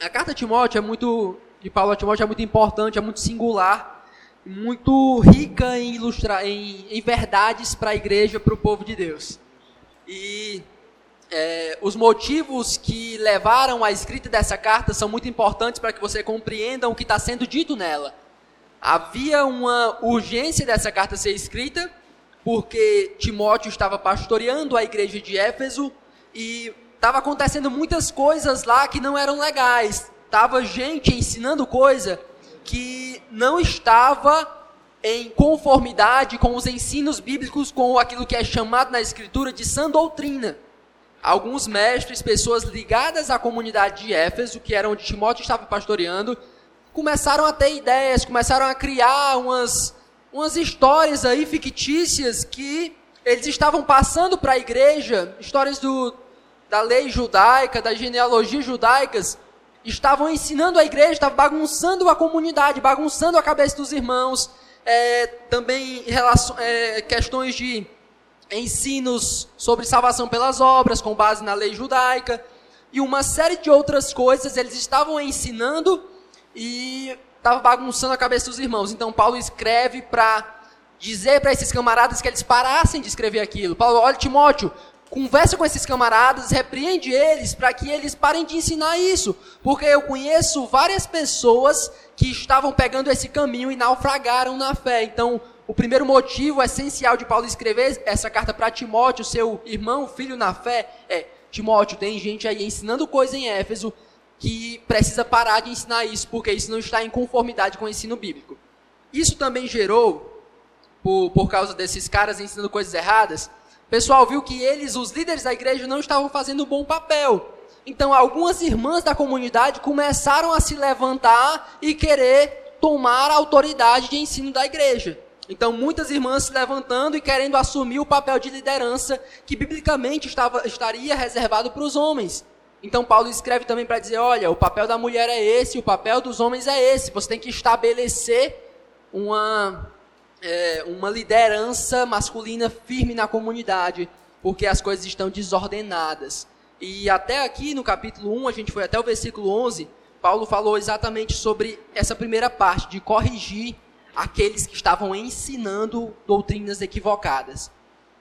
A carta de Timóteo é muito, de Paulo a Timóteo é muito importante, é muito singular, muito rica em, ilustrar, em, em verdades para a igreja, para o povo de Deus. E é, os motivos que levaram à escrita dessa carta são muito importantes para que você compreenda o que está sendo dito nela. Havia uma urgência dessa carta ser escrita, porque Timóteo estava pastoreando a igreja de Éfeso e estava acontecendo muitas coisas lá que não eram legais. Tava gente ensinando coisa que não estava em conformidade com os ensinos bíblicos, com aquilo que é chamado na escritura de sã doutrina. Alguns mestres, pessoas ligadas à comunidade de Éfeso, que era onde Timóteo estava pastoreando, começaram a ter ideias, começaram a criar umas umas histórias aí fictícias que eles estavam passando para a igreja, histórias do, da lei judaica, das genealogias judaicas, estavam ensinando a igreja, estavam bagunçando a comunidade, bagunçando a cabeça dos irmãos, é, também é, questões de ensinos sobre salvação pelas obras, com base na lei judaica, e uma série de outras coisas eles estavam ensinando e estava bagunçando a cabeça dos irmãos. Então Paulo escreve para dizer para esses camaradas que eles parassem de escrever aquilo. Paulo, olha Timóteo, conversa com esses camaradas, repreende eles para que eles parem de ensinar isso, porque eu conheço várias pessoas que estavam pegando esse caminho e naufragaram na fé. Então, o primeiro motivo essencial de Paulo escrever essa carta para Timóteo, seu irmão, filho na fé, é: Timóteo, tem gente aí ensinando coisa em Éfeso que precisa parar de ensinar isso, porque isso não está em conformidade com o ensino bíblico. Isso também gerou, por, por causa desses caras ensinando coisas erradas, pessoal viu que eles, os líderes da igreja, não estavam fazendo um bom papel. Então, algumas irmãs da comunidade começaram a se levantar e querer tomar a autoridade de ensino da igreja. Então, muitas irmãs se levantando e querendo assumir o papel de liderança que biblicamente estava, estaria reservado para os homens. Então Paulo escreve também para dizer, olha, o papel da mulher é esse, o papel dos homens é esse. Você tem que estabelecer uma, é, uma liderança masculina firme na comunidade, porque as coisas estão desordenadas. E até aqui no capítulo 1, a gente foi até o versículo 11, Paulo falou exatamente sobre essa primeira parte, de corrigir aqueles que estavam ensinando doutrinas equivocadas.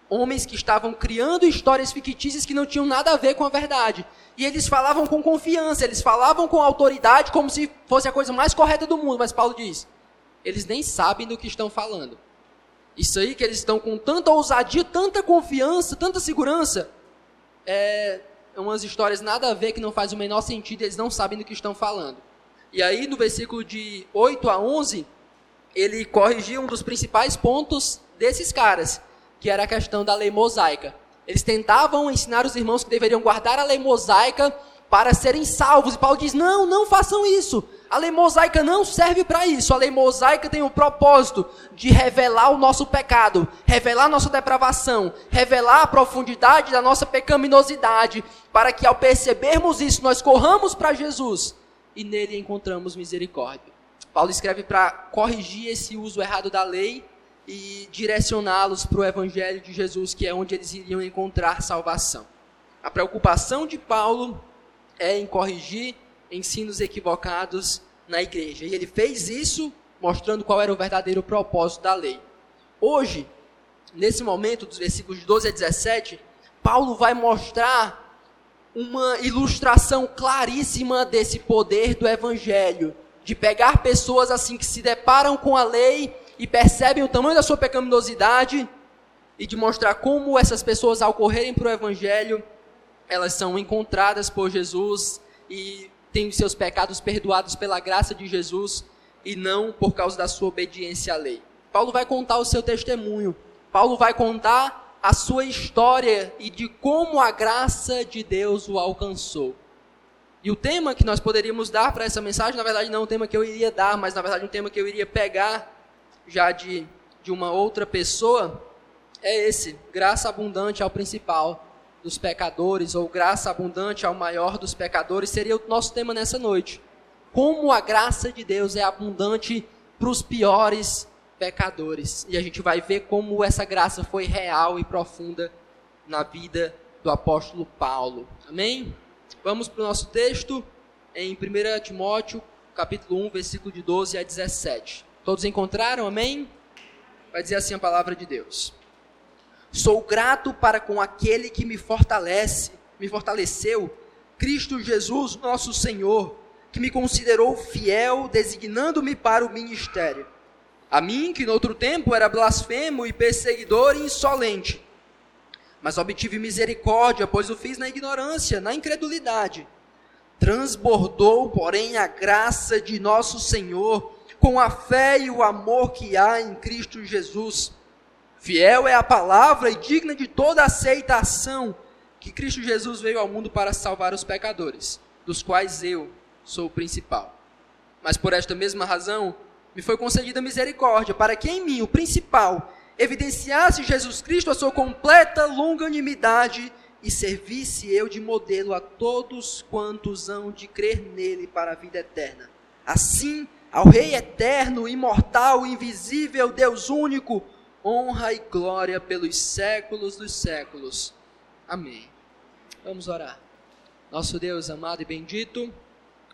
Homens que estavam criando histórias fictícias que não tinham nada a ver com a verdade. E eles falavam com confiança, eles falavam com autoridade, como se fosse a coisa mais correta do mundo. Mas Paulo diz: eles nem sabem do que estão falando. Isso aí que eles estão com tanta ousadia, tanta confiança, tanta segurança, é umas histórias nada a ver que não faz o menor sentido, eles não sabem do que estão falando. E aí no versículo de 8 a 11, ele corrigiu um dos principais pontos desses caras, que era a questão da lei mosaica. Eles tentavam ensinar os irmãos que deveriam guardar a lei mosaica para serem salvos. E Paulo diz: não, não façam isso. A lei mosaica não serve para isso. A lei mosaica tem o propósito de revelar o nosso pecado, revelar nossa depravação, revelar a profundidade da nossa pecaminosidade, para que ao percebermos isso, nós corramos para Jesus e nele encontramos misericórdia. Paulo escreve para corrigir esse uso errado da lei e direcioná-los para o Evangelho de Jesus, que é onde eles iriam encontrar salvação. A preocupação de Paulo é em corrigir ensinos equivocados na igreja. E ele fez isso mostrando qual era o verdadeiro propósito da lei. Hoje, nesse momento, dos versículos 12 a 17, Paulo vai mostrar uma ilustração claríssima desse poder do evangelho, de pegar pessoas assim que se deparam com a lei e percebem o tamanho da sua pecaminosidade e de mostrar como essas pessoas, ao correrem para o Evangelho, elas são encontradas por Jesus e têm seus pecados perdoados pela graça de Jesus e não por causa da sua obediência à lei. Paulo vai contar o seu testemunho. Paulo vai contar a sua história e de como a graça de Deus o alcançou. E o tema que nós poderíamos dar para essa mensagem, na verdade, não é um tema que eu iria dar, mas na verdade um tema que eu iria pegar já de, de uma outra pessoa, é esse: graça abundante ao principal dos pecadores, ou graça abundante ao maior dos pecadores, seria o nosso tema nessa noite. Como a graça de Deus é abundante para os piores pecadores. E a gente vai ver como essa graça foi real e profunda na vida do apóstolo Paulo. Amém? Vamos para o nosso texto. em 1 Timóteo, capítulo 1, versículo de 12 a 17. Todos encontraram? Amém? Vai dizer assim a palavra de Deus. Sou grato para com aquele que me fortalece, me fortaleceu, Cristo Jesus, nosso Senhor, que me considerou fiel, designando-me para o ministério. A mim, que no outro tempo era blasfemo e perseguidor e insolente, mas obtive misericórdia, pois o fiz na ignorância, na incredulidade. Transbordou, porém, a graça de nosso Senhor, com a fé e o amor que há em Cristo Jesus. Fiel é a palavra e digna de toda aceitação que Cristo Jesus veio ao mundo para salvar os pecadores, dos quais eu sou o principal. Mas por esta mesma razão, me foi concedida misericórdia, para que em mim, o principal, evidenciasse Jesus Cristo a sua completa longanimidade e servisse eu de modelo a todos quantos hão de crer nele para a vida eterna. Assim, ao Rei eterno, imortal, invisível, Deus único, honra e glória pelos séculos dos séculos. Amém. Vamos orar. Nosso Deus amado e bendito,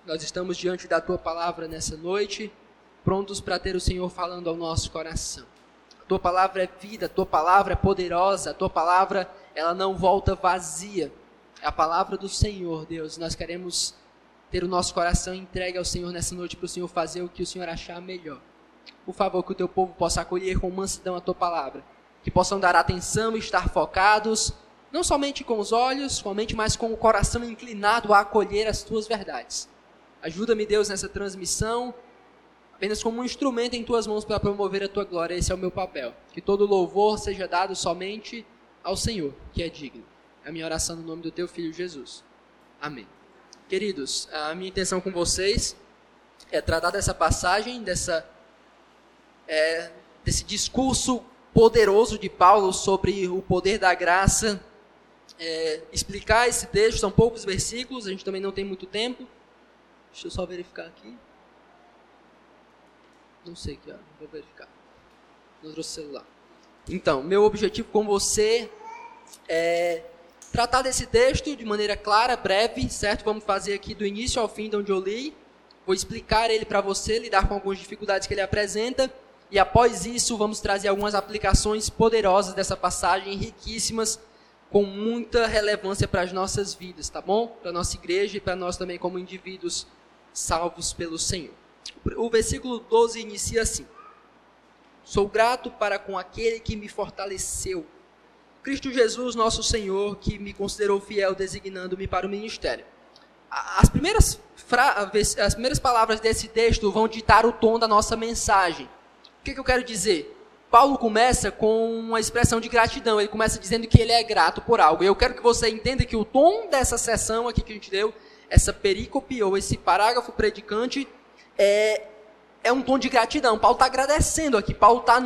nós estamos diante da tua palavra nessa noite, prontos para ter o Senhor falando ao nosso coração. A tua palavra é vida, a tua palavra é poderosa, a tua palavra ela não volta vazia. É a palavra do Senhor, Deus. Nós queremos ter o nosso coração entregue ao Senhor nessa noite para o Senhor fazer o que o Senhor achar melhor. Por favor, que o teu povo possa acolher com mansidão a tua palavra, que possam dar atenção e estar focados, não somente com os olhos, com a mente, mas com o coração inclinado a acolher as tuas verdades. Ajuda-me, Deus, nessa transmissão, apenas como um instrumento em tuas mãos para promover a tua glória. Esse é o meu papel. Que todo louvor seja dado somente ao Senhor, que é digno. É a minha oração no nome do teu filho Jesus. Amém. Queridos, a minha intenção com vocês é tratar dessa passagem, dessa, é, desse discurso poderoso de Paulo sobre o poder da graça, é, explicar esse texto, são poucos versículos, a gente também não tem muito tempo. Deixa eu só verificar aqui. Não sei aqui, ó, vou verificar. Não trouxe celular. Então, meu objetivo com você é tratar desse texto de maneira clara, breve, certo? Vamos fazer aqui do início ao fim de onde eu li. Vou explicar ele para você, lidar com algumas dificuldades que ele apresenta. E após isso, vamos trazer algumas aplicações poderosas dessa passagem, riquíssimas, com muita relevância para as nossas vidas, tá bom? Para a nossa igreja e para nós também como indivíduos salvos pelo Senhor. O versículo 12 inicia assim: Sou grato para com aquele que me fortaleceu. Cristo Jesus, nosso Senhor, que me considerou fiel, designando-me para o ministério. As primeiras, as primeiras palavras desse texto vão ditar o tom da nossa mensagem. O que, que eu quero dizer? Paulo começa com uma expressão de gratidão. Ele começa dizendo que ele é grato por algo. Eu quero que você entenda que o tom dessa sessão aqui que a gente deu, essa perícope ou esse parágrafo predicante, é, é um tom de gratidão. Paulo está agradecendo aqui. Paulo está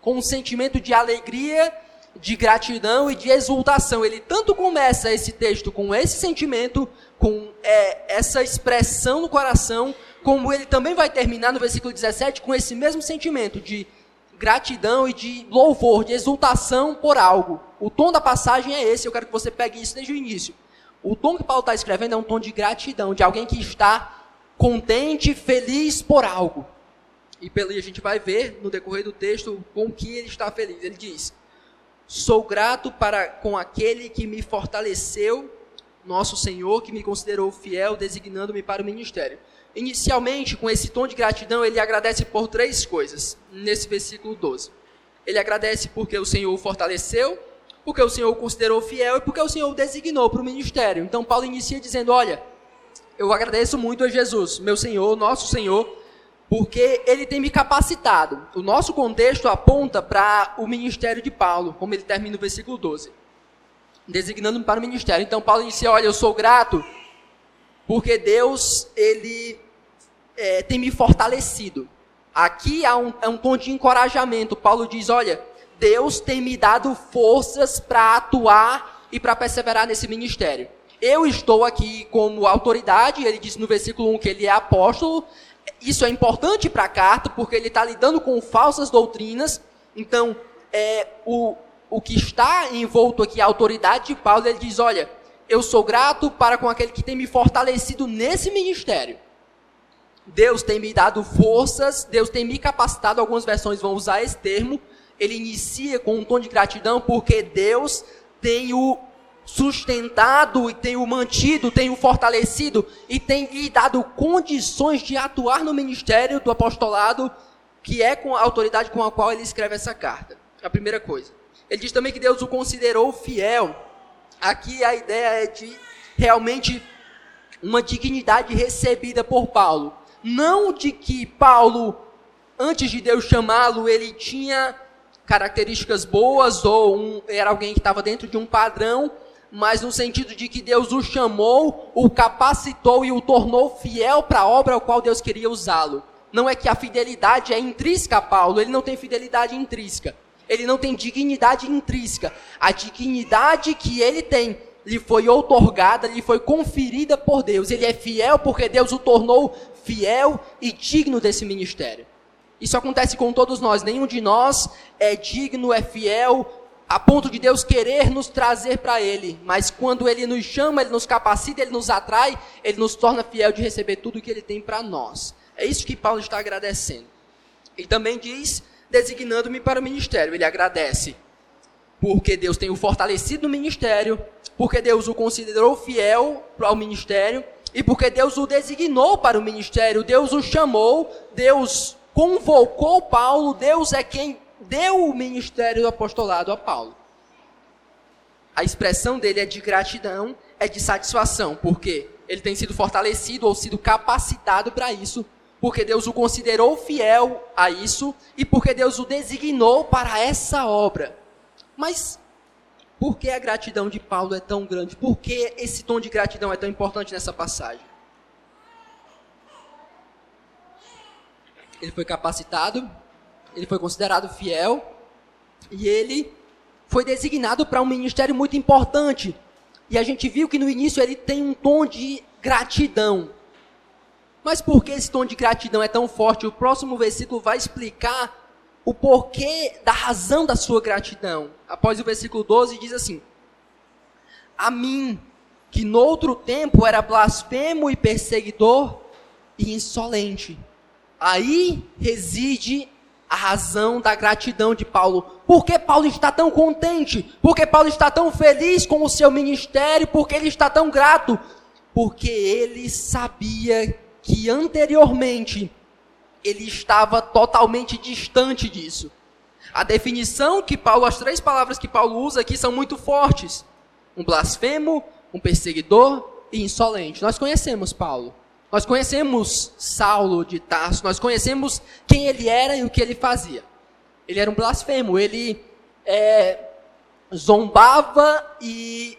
com um sentimento de alegria, de gratidão e de exultação. Ele tanto começa esse texto com esse sentimento, com é, essa expressão no coração, como ele também vai terminar no versículo 17 com esse mesmo sentimento de gratidão e de louvor, de exultação por algo. O tom da passagem é esse, eu quero que você pegue isso desde o início. O tom que Paulo está escrevendo é um tom de gratidão, de alguém que está contente, feliz por algo. E pelo a gente vai ver no decorrer do texto com que ele está feliz. Ele diz: Sou grato para com aquele que me fortaleceu, nosso Senhor, que me considerou fiel, designando-me para o ministério. Inicialmente, com esse tom de gratidão, ele agradece por três coisas, nesse versículo 12. Ele agradece porque o Senhor o fortaleceu, porque o Senhor o considerou fiel e porque o Senhor o designou para o ministério. Então, Paulo inicia dizendo: Olha, eu agradeço muito a Jesus, meu Senhor, nosso Senhor, porque ele tem me capacitado. O nosso contexto aponta para o ministério de Paulo, como ele termina no versículo 12, designando-me para o ministério. Então Paulo inicia: Olha, eu sou grato, porque Deus ele é, tem me fortalecido. Aqui há um, é um tom de encorajamento. Paulo diz: Olha, Deus tem me dado forças para atuar e para perseverar nesse ministério. Eu estou aqui como autoridade, ele disse no versículo 1 que ele é apóstolo. Isso é importante para a carta, porque ele está lidando com falsas doutrinas. Então, é, o, o que está envolto aqui, a autoridade de Paulo, ele diz: olha, eu sou grato para com aquele que tem me fortalecido nesse ministério. Deus tem me dado forças, Deus tem me capacitado, algumas versões vão usar esse termo. Ele inicia com um tom de gratidão porque Deus tem o sustentado e tem o mantido, tem o fortalecido e tem lhe dado condições de atuar no ministério do apostolado, que é com a autoridade com a qual ele escreve essa carta. A primeira coisa. Ele diz também que Deus o considerou fiel. Aqui a ideia é de realmente uma dignidade recebida por Paulo. Não de que Paulo, antes de Deus chamá-lo, ele tinha características boas ou um, era alguém que estava dentro de um padrão, mas no sentido de que Deus o chamou, o capacitou e o tornou fiel para a obra ao qual Deus queria usá-lo. Não é que a fidelidade é intrínseca a Paulo, ele não tem fidelidade intrínseca. Ele não tem dignidade intrínseca. A dignidade que ele tem lhe foi outorgada, lhe foi conferida por Deus. Ele é fiel porque Deus o tornou fiel e digno desse ministério. Isso acontece com todos nós. Nenhum de nós é digno, é fiel, a ponto de Deus querer nos trazer para Ele. Mas quando Ele nos chama, Ele nos capacita, Ele nos atrai, Ele nos torna fiel de receber tudo que Ele tem para nós. É isso que Paulo está agradecendo. Ele também diz, designando-me para o ministério. Ele agradece porque Deus tem o fortalecido no ministério, porque Deus o considerou fiel ao ministério e porque Deus o designou para o ministério. Deus o chamou, Deus convocou Paulo, Deus é quem deu o ministério do apostolado a Paulo. A expressão dele é de gratidão, é de satisfação, porque ele tem sido fortalecido ou sido capacitado para isso, porque Deus o considerou fiel a isso e porque Deus o designou para essa obra. Mas por que a gratidão de Paulo é tão grande? Por que esse tom de gratidão é tão importante nessa passagem? Ele foi capacitado, ele foi considerado fiel e ele foi designado para um ministério muito importante. E a gente viu que no início ele tem um tom de gratidão. Mas por que esse tom de gratidão é tão forte? O próximo versículo vai explicar o porquê da razão da sua gratidão. Após o versículo 12 diz assim: A mim, que noutro tempo era blasfemo e perseguidor e insolente. Aí reside a razão da gratidão de Paulo. Por que Paulo está tão contente? Por que Paulo está tão feliz com o seu ministério? Por que ele está tão grato? Porque ele sabia que anteriormente ele estava totalmente distante disso. A definição que Paulo, as três palavras que Paulo usa aqui são muito fortes: um blasfemo, um perseguidor e insolente. Nós conhecemos Paulo. Nós conhecemos Saulo de Tarso, nós conhecemos quem ele era e o que ele fazia. Ele era um blasfemo, ele é, zombava e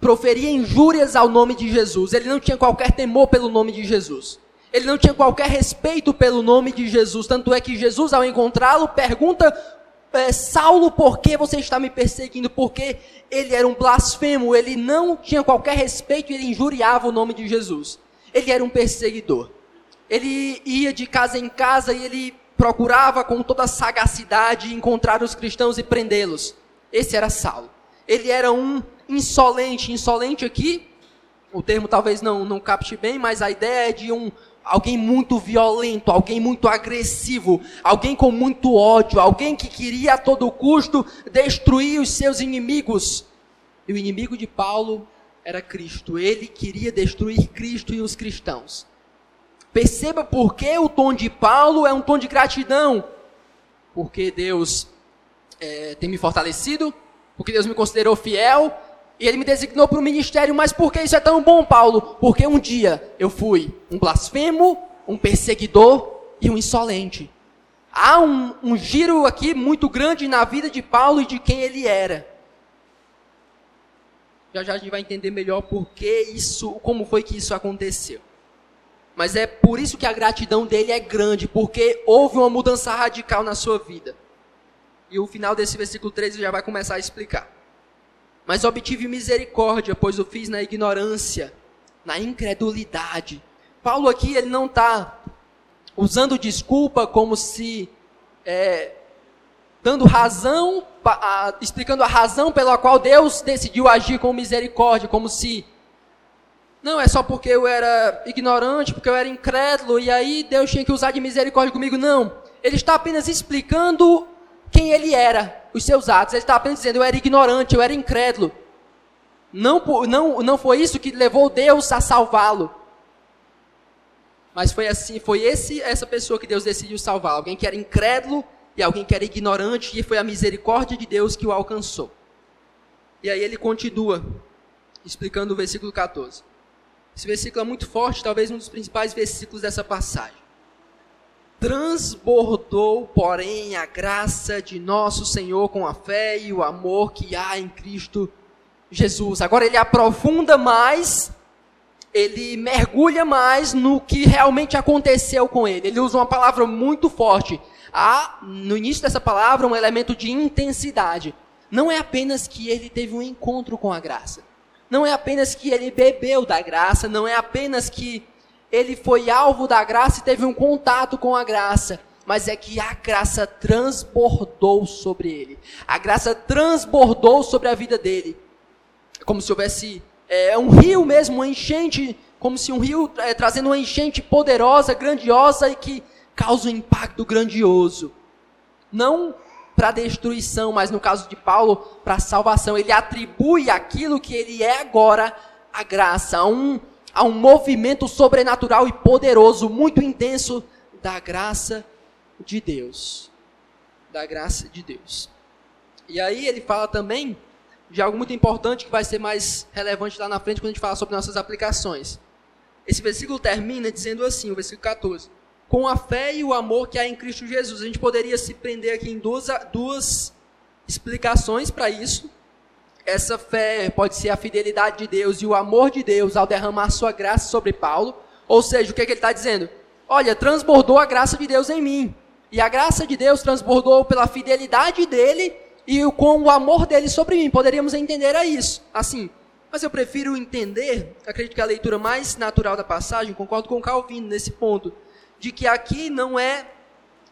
proferia injúrias ao nome de Jesus. Ele não tinha qualquer temor pelo nome de Jesus. Ele não tinha qualquer respeito pelo nome de Jesus. Tanto é que Jesus, ao encontrá-lo, pergunta: é, Saulo, por que você está me perseguindo? Porque ele era um blasfemo, ele não tinha qualquer respeito e ele injuriava o nome de Jesus. Ele era um perseguidor. Ele ia de casa em casa e ele procurava com toda sagacidade encontrar os cristãos e prendê-los. Esse era Saulo. Ele era um insolente. Insolente aqui, o termo talvez não, não capte bem, mas a ideia é de um alguém muito violento, alguém muito agressivo, alguém com muito ódio, alguém que queria a todo custo destruir os seus inimigos. E o inimigo de Paulo era Cristo. Ele queria destruir Cristo e os cristãos. Perceba por que o tom de Paulo é um tom de gratidão. Porque Deus é, tem me fortalecido, porque Deus me considerou fiel e Ele me designou para o ministério. Mas por que isso é tão bom, Paulo? Porque um dia eu fui um blasfemo, um perseguidor e um insolente. Há um, um giro aqui muito grande na vida de Paulo e de quem ele era. Já já a gente vai entender melhor por que isso, como foi que isso aconteceu. Mas é por isso que a gratidão dele é grande, porque houve uma mudança radical na sua vida. E o final desse versículo 13 já vai começar a explicar. Mas obtive misericórdia, pois o fiz na ignorância, na incredulidade. Paulo aqui ele não está usando desculpa como se é, dando razão, explicando a razão pela qual Deus decidiu agir com misericórdia, como se não é só porque eu era ignorante, porque eu era incrédulo e aí Deus tinha que usar de misericórdia comigo. Não. Ele está apenas explicando quem ele era, os seus atos. Ele está apenas dizendo: eu era ignorante, eu era incrédulo. Não, não, não foi isso que levou Deus a salvá-lo. Mas foi assim, foi esse essa pessoa que Deus decidiu salvar, alguém que era incrédulo e alguém que era ignorante, e foi a misericórdia de Deus que o alcançou. E aí ele continua, explicando o versículo 14. Esse versículo é muito forte, talvez um dos principais versículos dessa passagem. Transbordou, porém, a graça de nosso Senhor com a fé e o amor que há em Cristo Jesus. Agora ele aprofunda mais, ele mergulha mais no que realmente aconteceu com ele. Ele usa uma palavra muito forte há no início dessa palavra um elemento de intensidade. Não é apenas que ele teve um encontro com a graça. Não é apenas que ele bebeu da graça, não é apenas que ele foi alvo da graça e teve um contato com a graça, mas é que a graça transbordou sobre ele. A graça transbordou sobre a vida dele. Como se houvesse é, um rio mesmo, uma enchente, como se um rio é, trazendo uma enchente poderosa, grandiosa e que causa um impacto grandioso. Não para destruição, mas no caso de Paulo, para salvação. Ele atribui aquilo que ele é agora a graça, a um, a um movimento sobrenatural e poderoso, muito intenso da graça de Deus. Da graça de Deus. E aí ele fala também de algo muito importante que vai ser mais relevante lá na frente quando a gente fala sobre nossas aplicações. Esse versículo termina dizendo assim, o versículo 14: com a fé e o amor que há em Cristo Jesus. A gente poderia se prender aqui em duas, duas explicações para isso. Essa fé pode ser a fidelidade de Deus e o amor de Deus ao derramar sua graça sobre Paulo. Ou seja, o que, é que ele está dizendo? Olha, transbordou a graça de Deus em mim. E a graça de Deus transbordou pela fidelidade dele e com o amor dele sobre mim. Poderíamos entender a isso. Assim, mas eu prefiro entender, acredito que a leitura mais natural da passagem, concordo com Calvino nesse ponto, de que aqui não é,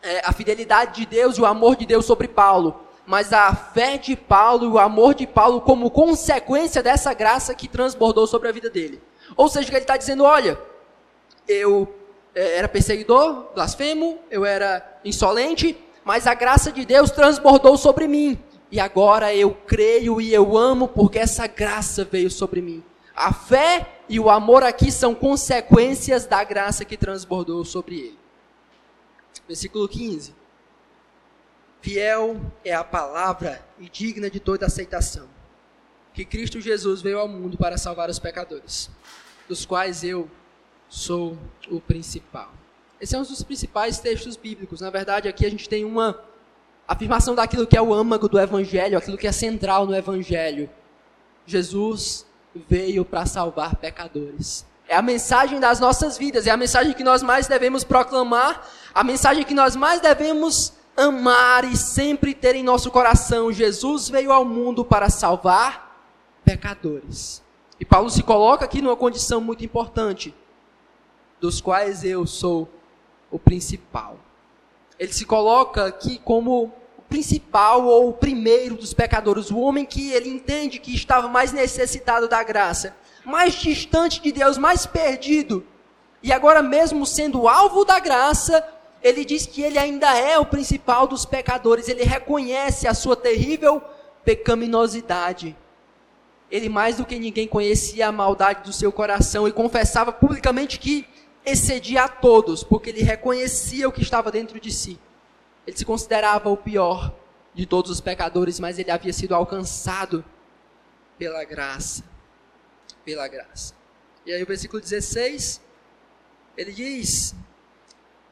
é a fidelidade de Deus e o amor de Deus sobre Paulo, mas a fé de Paulo e o amor de Paulo como consequência dessa graça que transbordou sobre a vida dele. Ou seja, ele está dizendo: olha, eu é, era perseguidor, blasfemo, eu era insolente, mas a graça de Deus transbordou sobre mim. E agora eu creio e eu amo porque essa graça veio sobre mim. A fé e o amor aqui são consequências da graça que transbordou sobre ele. Versículo 15. Fiel é a palavra e digna de toda aceitação, que Cristo Jesus veio ao mundo para salvar os pecadores, dos quais eu sou o principal. Esse é um dos principais textos bíblicos. Na verdade, aqui a gente tem uma afirmação daquilo que é o âmago do evangelho, aquilo que é central no evangelho. Jesus veio para salvar pecadores. É a mensagem das nossas vidas, é a mensagem que nós mais devemos proclamar, a mensagem que nós mais devemos amar e sempre ter em nosso coração. Jesus veio ao mundo para salvar pecadores. E Paulo se coloca aqui numa condição muito importante, dos quais eu sou o principal. Ele se coloca aqui como principal ou o primeiro dos pecadores, o homem que ele entende que estava mais necessitado da graça, mais distante de Deus, mais perdido. E agora, mesmo sendo alvo da graça, ele diz que ele ainda é o principal dos pecadores, ele reconhece a sua terrível pecaminosidade. Ele, mais do que ninguém, conhecia a maldade do seu coração e confessava publicamente que excedia a todos, porque ele reconhecia o que estava dentro de si. Ele se considerava o pior de todos os pecadores, mas ele havia sido alcançado pela graça. Pela graça. E aí o versículo 16, ele diz: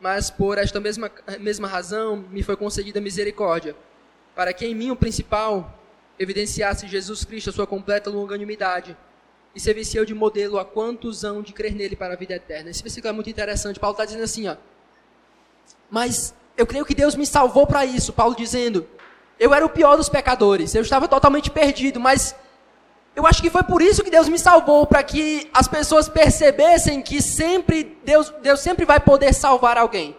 Mas por esta mesma, mesma razão me foi concedida misericórdia, para que em mim o principal evidenciasse Jesus Cristo a sua completa longanimidade, e servisse eu de modelo a quantos hão de crer nele para a vida eterna. Esse versículo é muito interessante. Paulo está dizendo assim, ó. Mas eu creio que Deus me salvou para isso. Paulo dizendo: Eu era o pior dos pecadores, eu estava totalmente perdido, mas eu acho que foi por isso que Deus me salvou, para que as pessoas percebessem que sempre Deus, Deus sempre vai poder salvar alguém.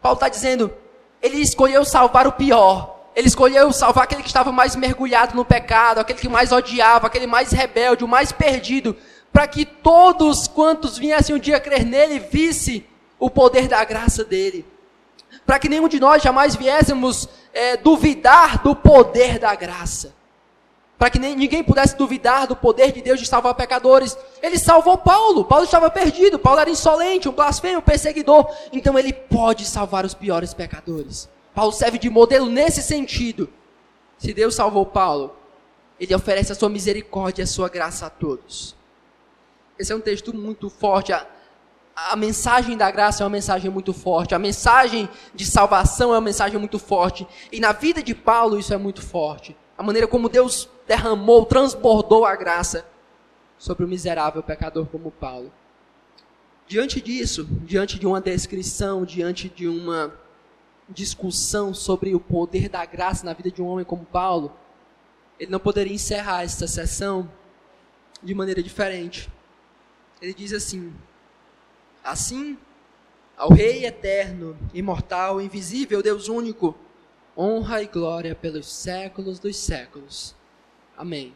Paulo está dizendo: Ele escolheu salvar o pior, ele escolheu salvar aquele que estava mais mergulhado no pecado, aquele que mais odiava, aquele mais rebelde, o mais perdido, para que todos quantos viessem um dia crer nele visse o poder da graça dele. Para que nenhum de nós jamais viéssemos é, duvidar do poder da graça. Para que ninguém pudesse duvidar do poder de Deus de salvar pecadores. Ele salvou Paulo. Paulo estava perdido. Paulo era insolente, um blasfemo, um perseguidor. Então ele pode salvar os piores pecadores. Paulo serve de modelo nesse sentido. Se Deus salvou Paulo, ele oferece a sua misericórdia e a sua graça a todos. Esse é um texto muito forte. A, a mensagem da graça é uma mensagem muito forte. A mensagem de salvação é uma mensagem muito forte. E na vida de Paulo isso é muito forte. A maneira como Deus derramou, transbordou a graça sobre o miserável pecador como Paulo. Diante disso, diante de uma descrição, diante de uma discussão sobre o poder da graça na vida de um homem como Paulo, ele não poderia encerrar essa sessão de maneira diferente. Ele diz assim: Assim, ao Rei eterno, imortal, invisível, Deus único, honra e glória pelos séculos dos séculos. Amém.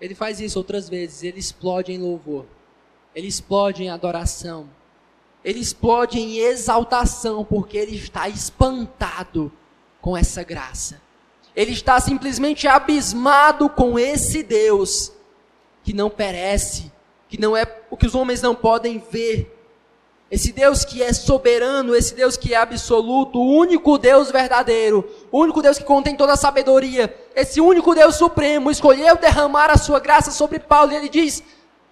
Ele faz isso outras vezes, ele explode em louvor, ele explode em adoração ele explode em exaltação porque ele está espantado com essa graça. Ele está simplesmente abismado com esse Deus que não perece, que não é o que os homens não podem ver. Esse Deus que é soberano, esse Deus que é absoluto, o único Deus verdadeiro, o único Deus que contém toda a sabedoria, esse único Deus supremo escolheu derramar a sua graça sobre Paulo e ele diz: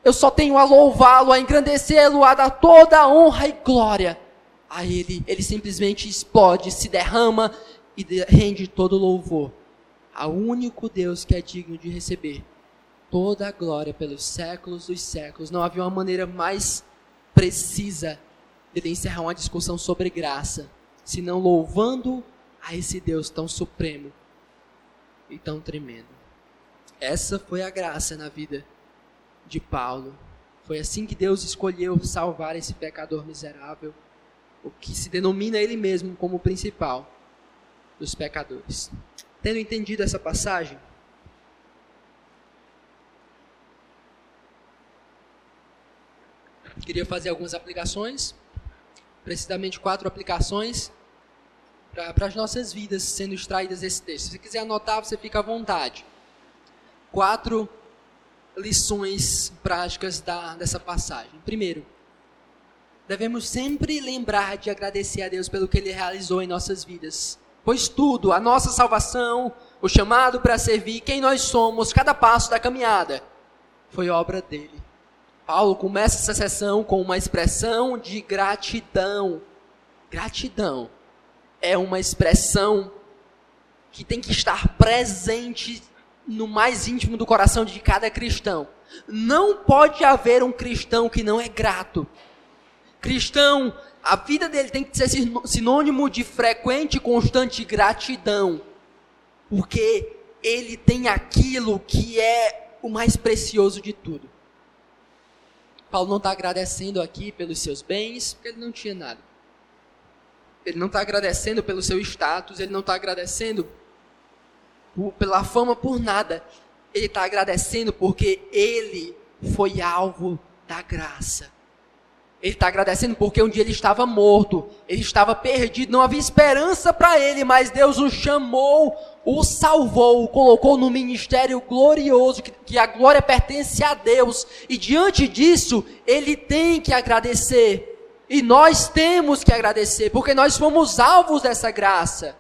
eu só tenho a louvá-lo, a engrandecê-lo, a dar toda a honra e glória a Ele. Ele simplesmente explode, se derrama e rende todo louvor ao único Deus que é digno de receber toda a glória pelos séculos dos séculos. Não havia uma maneira mais precisa de encerrar uma discussão sobre graça, senão louvando a esse Deus tão supremo e tão tremendo. Essa foi a graça na vida de Paulo. Foi assim que Deus escolheu salvar esse pecador miserável, o que se denomina ele mesmo como o principal dos pecadores. Tendo entendido essa passagem, queria fazer algumas aplicações, precisamente quatro aplicações para as nossas vidas sendo extraídas desse texto. Se você quiser anotar, você fica à vontade. Quatro lições práticas da, dessa passagem. Primeiro, devemos sempre lembrar de agradecer a Deus pelo que Ele realizou em nossas vidas. Pois tudo, a nossa salvação, o chamado para servir, quem nós somos, cada passo da caminhada, foi obra dele. Paulo começa essa sessão com uma expressão de gratidão. Gratidão é uma expressão que tem que estar presente no mais íntimo do coração de cada cristão. Não pode haver um cristão que não é grato. Cristão, a vida dele tem que ser sinônimo de frequente e constante gratidão. Porque ele tem aquilo que é o mais precioso de tudo. Paulo não está agradecendo aqui pelos seus bens, porque ele não tinha nada. Ele não está agradecendo pelo seu status, ele não está agradecendo por, pela fama, por nada. Ele está agradecendo porque ele foi alvo da graça. Ele está agradecendo porque um dia ele estava morto, ele estava perdido, não havia esperança para ele, mas Deus o chamou, o salvou, o colocou no ministério glorioso, que, que a glória pertence a Deus, e diante disso, ele tem que agradecer. E nós temos que agradecer, porque nós fomos alvos dessa graça.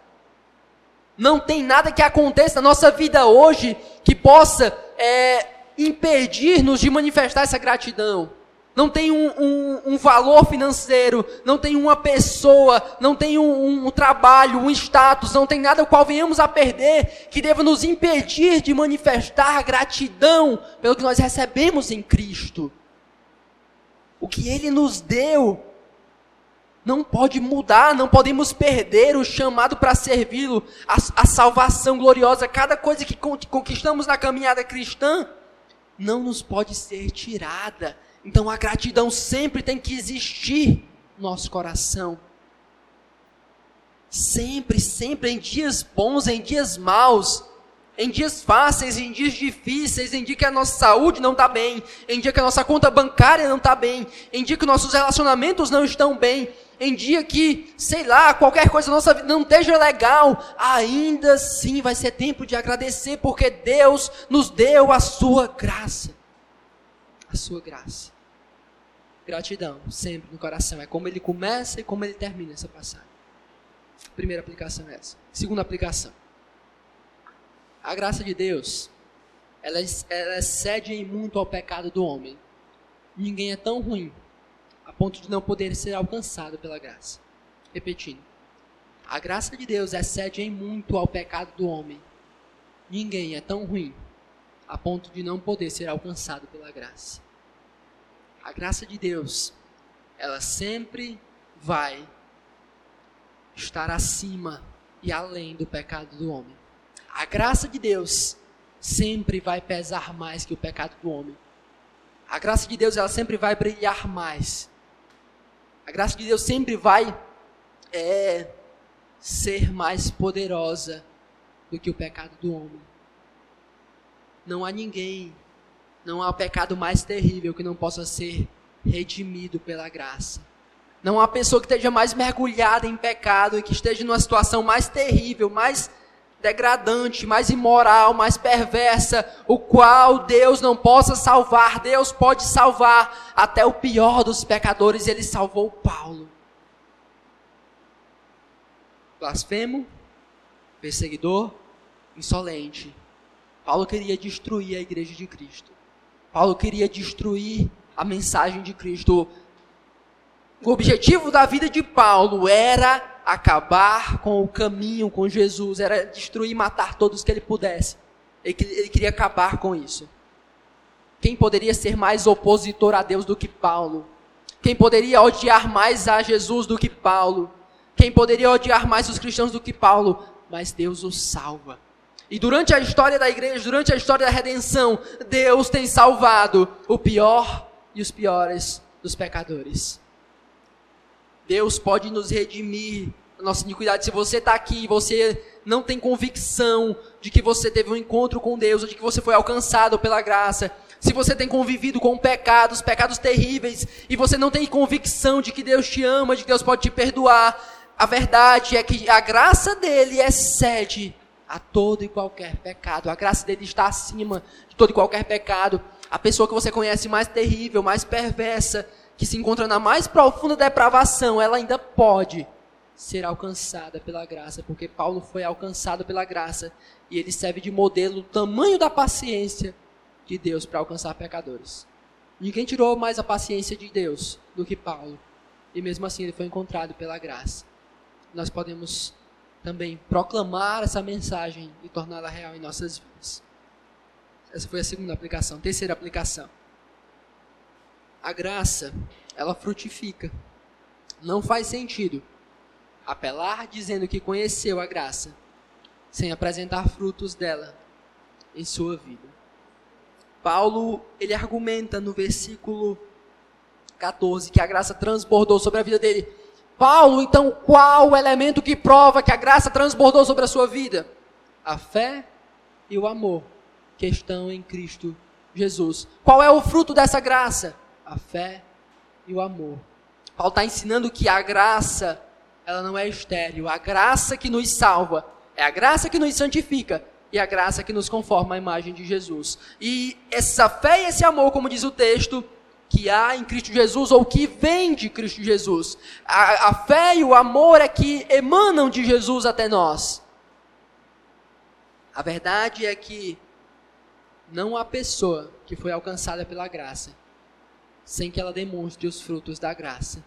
Não tem nada que aconteça na nossa vida hoje que possa é, impedir-nos de manifestar essa gratidão. Não tem um, um, um, valor financeiro, não tem uma pessoa, não tem um, um, trabalho, um status, não tem nada o qual venhamos a perder que deva nos impedir de manifestar gratidão pelo que nós recebemos em Cristo. O que Ele nos deu não pode mudar, não podemos perder o chamado para servi-lo, a, a, salvação gloriosa, cada coisa que conquistamos na caminhada cristã, não nos pode ser tirada. Então a gratidão sempre tem que existir no nosso coração. Sempre, sempre, em dias bons, em dias maus, em dias fáceis, em dias difíceis, em dia que a nossa saúde não está bem, em dia que a nossa conta bancária não está bem, em dia que nossos relacionamentos não estão bem, em dia que, sei lá, qualquer coisa na nossa vida não esteja legal, ainda assim vai ser tempo de agradecer, porque Deus nos deu a sua graça. A sua graça. Gratidão, sempre no coração. É como ele começa e como ele termina essa passagem. Primeira aplicação é essa. Segunda aplicação. A graça de Deus, ela, ela excede em muito ao pecado do homem. Ninguém é tão ruim a ponto de não poder ser alcançado pela graça. Repetindo. A graça de Deus excede em muito ao pecado do homem. Ninguém é tão ruim a ponto de não poder ser alcançado pela graça. A graça de Deus, ela sempre vai estar acima e além do pecado do homem. A graça de Deus sempre vai pesar mais que o pecado do homem. A graça de Deus ela sempre vai brilhar mais. A graça de Deus sempre vai é, ser mais poderosa do que o pecado do homem. Não há ninguém, não há pecado mais terrível que não possa ser redimido pela graça. Não há pessoa que esteja mais mergulhada em pecado e que esteja numa situação mais terrível, mais degradante, mais imoral, mais perversa, o qual Deus não possa salvar. Deus pode salvar até o pior dos pecadores, ele salvou Paulo. Blasfemo, perseguidor, insolente. Paulo queria destruir a igreja de Cristo. Paulo queria destruir a mensagem de Cristo. O objetivo da vida de Paulo era acabar com o caminho com Jesus, era destruir e matar todos que ele pudesse. Ele, queria acabar com isso. Quem poderia ser mais opositor a Deus do que Paulo? Quem poderia odiar mais a Jesus do que Paulo? Quem poderia odiar mais os cristãos do que Paulo? Mas Deus o salva. E durante a história da igreja, durante a história da redenção, Deus tem salvado o pior e os piores dos pecadores. Deus pode nos redimir da nossa iniquidade. Se você está aqui e você não tem convicção de que você teve um encontro com Deus, ou de que você foi alcançado pela graça, se você tem convivido com pecados, pecados terríveis, e você não tem convicção de que Deus te ama, de que Deus pode te perdoar, a verdade é que a graça dele excede a todo e qualquer pecado. A graça dele está acima de todo e qualquer pecado. A pessoa que você conhece mais terrível, mais perversa, que se encontra na mais profunda depravação, ela ainda pode ser alcançada pela graça, porque Paulo foi alcançado pela graça e ele serve de modelo o tamanho da paciência de Deus para alcançar pecadores. Ninguém tirou mais a paciência de Deus do que Paulo, e mesmo assim ele foi encontrado pela graça. Nós podemos também proclamar essa mensagem e torná-la real em nossas vidas. Essa foi a segunda aplicação. Terceira aplicação a graça, ela frutifica. Não faz sentido apelar dizendo que conheceu a graça sem apresentar frutos dela em sua vida. Paulo, ele argumenta no versículo 14 que a graça transbordou sobre a vida dele. Paulo, então, qual o elemento que prova que a graça transbordou sobre a sua vida? A fé e o amor que estão em Cristo Jesus. Qual é o fruto dessa graça? a fé e o amor. Paulo está ensinando que a graça, ela não é estéril. A graça que nos salva é a graça que nos santifica e a graça que nos conforma à imagem de Jesus. E essa fé e esse amor, como diz o texto, que há em Cristo Jesus ou que vem de Cristo Jesus. A, a fé e o amor é que emanam de Jesus até nós. A verdade é que não há pessoa que foi alcançada pela graça sem que ela demonstre os frutos da graça.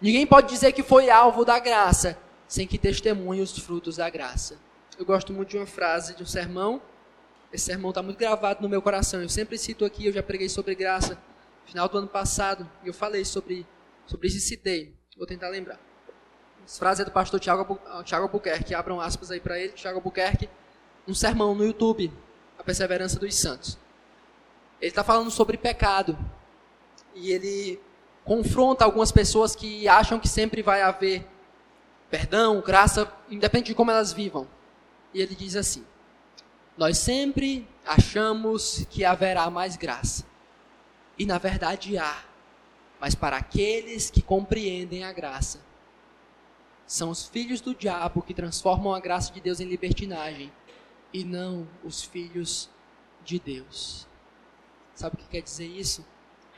Ninguém pode dizer que foi alvo da graça sem que testemunhe os frutos da graça. Eu gosto muito de uma frase de um sermão. Esse sermão está muito gravado no meu coração. Eu sempre cito aqui, eu já preguei sobre graça final do ano passado. E eu falei sobre, sobre isso e citei. Vou tentar lembrar. Essa frase é do pastor Tiago, Tiago Albuquerque. Abram aspas aí para ele. Tiago Albuquerque. Um sermão no YouTube. A Perseverança dos Santos. Ele está falando sobre pecado e ele confronta algumas pessoas que acham que sempre vai haver perdão, graça, independente de como elas vivam. E ele diz assim: Nós sempre achamos que haverá mais graça. E na verdade há. Mas para aqueles que compreendem a graça, são os filhos do diabo que transformam a graça de Deus em libertinagem e não os filhos de Deus. Sabe o que quer dizer isso?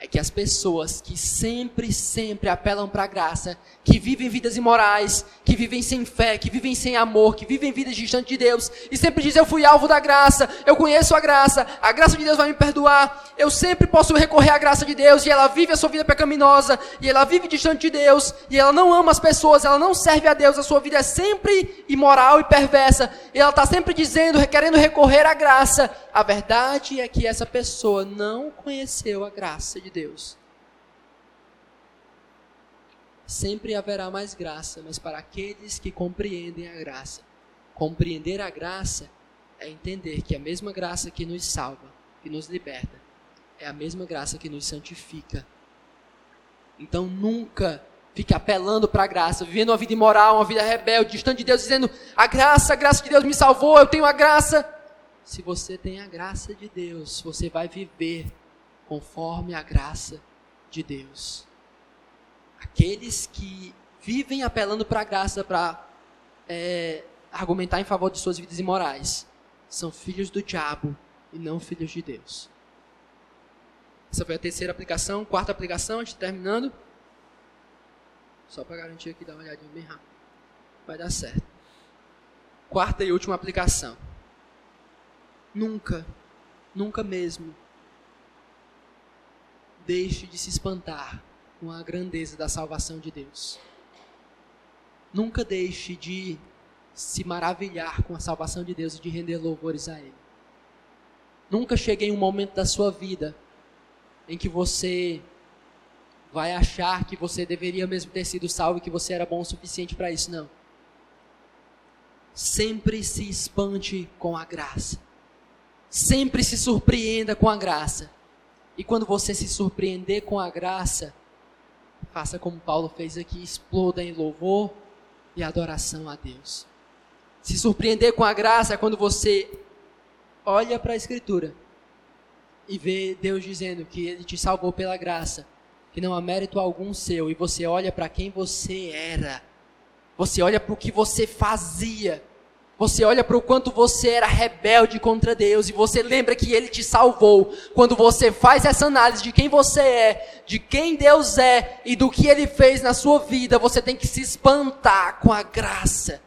É que as pessoas que sempre, sempre apelam para a graça, que vivem vidas imorais, que vivem sem fé, que vivem sem amor, que vivem vidas distantes de Deus, e sempre dizem: Eu fui alvo da graça, eu conheço a graça, a graça de Deus vai me perdoar, eu sempre posso recorrer à graça de Deus, e ela vive a sua vida pecaminosa, e ela vive distante de Deus, e ela não ama as pessoas, ela não serve a Deus, a sua vida é sempre imoral e perversa, e ela está sempre dizendo, querendo recorrer à graça. A verdade é que essa pessoa não conheceu a graça de de Deus. Sempre haverá mais graça, mas para aqueles que compreendem a graça. Compreender a graça é entender que a mesma graça que nos salva, que nos liberta, é a mesma graça que nos santifica. Então nunca fique apelando para a graça, vivendo uma vida imoral, uma vida rebelde, distante de Deus, dizendo: a graça, a graça de Deus me salvou, eu tenho a graça. Se você tem a graça de Deus, você vai viver conforme a graça de Deus. Aqueles que vivem apelando para a graça para é, argumentar em favor de suas vidas imorais são filhos do diabo e não filhos de Deus. Essa foi a terceira aplicação. Quarta aplicação, a gente terminando. Só para garantir aqui, dar uma olhadinha bem rápido. Vai dar certo. Quarta e última aplicação. Nunca, nunca mesmo deixe de se espantar com a grandeza da salvação de Deus. Nunca deixe de se maravilhar com a salvação de Deus e de render louvores a Ele. Nunca chegue em um momento da sua vida em que você vai achar que você deveria mesmo ter sido salvo e que você era bom o suficiente para isso. Não. Sempre se espante com a graça. Sempre se surpreenda com a graça. E quando você se surpreender com a graça, faça como Paulo fez aqui, exploda em louvor e adoração a Deus. Se surpreender com a graça é quando você olha para a Escritura e vê Deus dizendo que Ele te salvou pela graça, que não há mérito algum seu, e você olha para quem você era, você olha para o que você fazia, você olha para o quanto você era rebelde contra Deus e você lembra que Ele te salvou. Quando você faz essa análise de quem você é, de quem Deus é e do que Ele fez na sua vida, você tem que se espantar com a graça.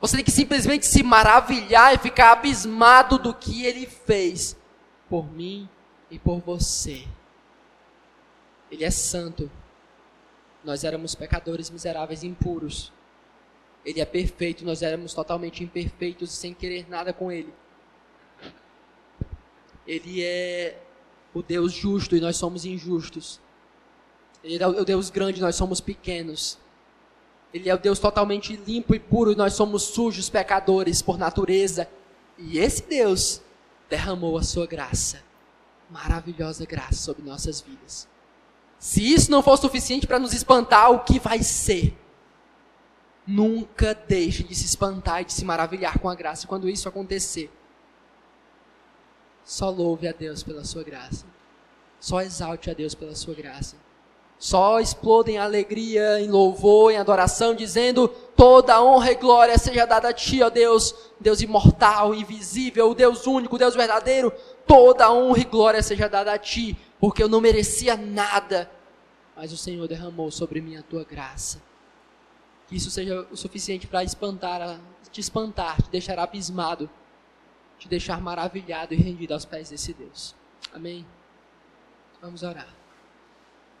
Você tem que simplesmente se maravilhar e ficar abismado do que Ele fez por mim e por você. Ele é santo. Nós éramos pecadores miseráveis e impuros. Ele é perfeito, nós éramos totalmente imperfeitos e sem querer nada com Ele. Ele é o Deus justo e nós somos injustos. Ele é o Deus grande e nós somos pequenos. Ele é o Deus totalmente limpo e puro e nós somos sujos, pecadores por natureza. E esse Deus derramou a sua graça, maravilhosa graça sobre nossas vidas. Se isso não for suficiente para nos espantar, o que vai ser? Nunca deixe de se espantar e de se maravilhar com a graça. Quando isso acontecer, só louve a Deus pela sua graça. Só exalte a Deus pela sua graça. Só explodem em alegria, em louvor, em adoração, dizendo: toda honra e glória seja dada a Ti, ó Deus, Deus imortal, invisível, o Deus único, o Deus verdadeiro. Toda honra e glória seja dada a Ti, porque eu não merecia nada, mas o Senhor derramou sobre mim a Tua graça que isso seja o suficiente para espantar, te espantar, te deixar abismado, te deixar maravilhado e rendido aos pés desse Deus. Amém? Vamos orar.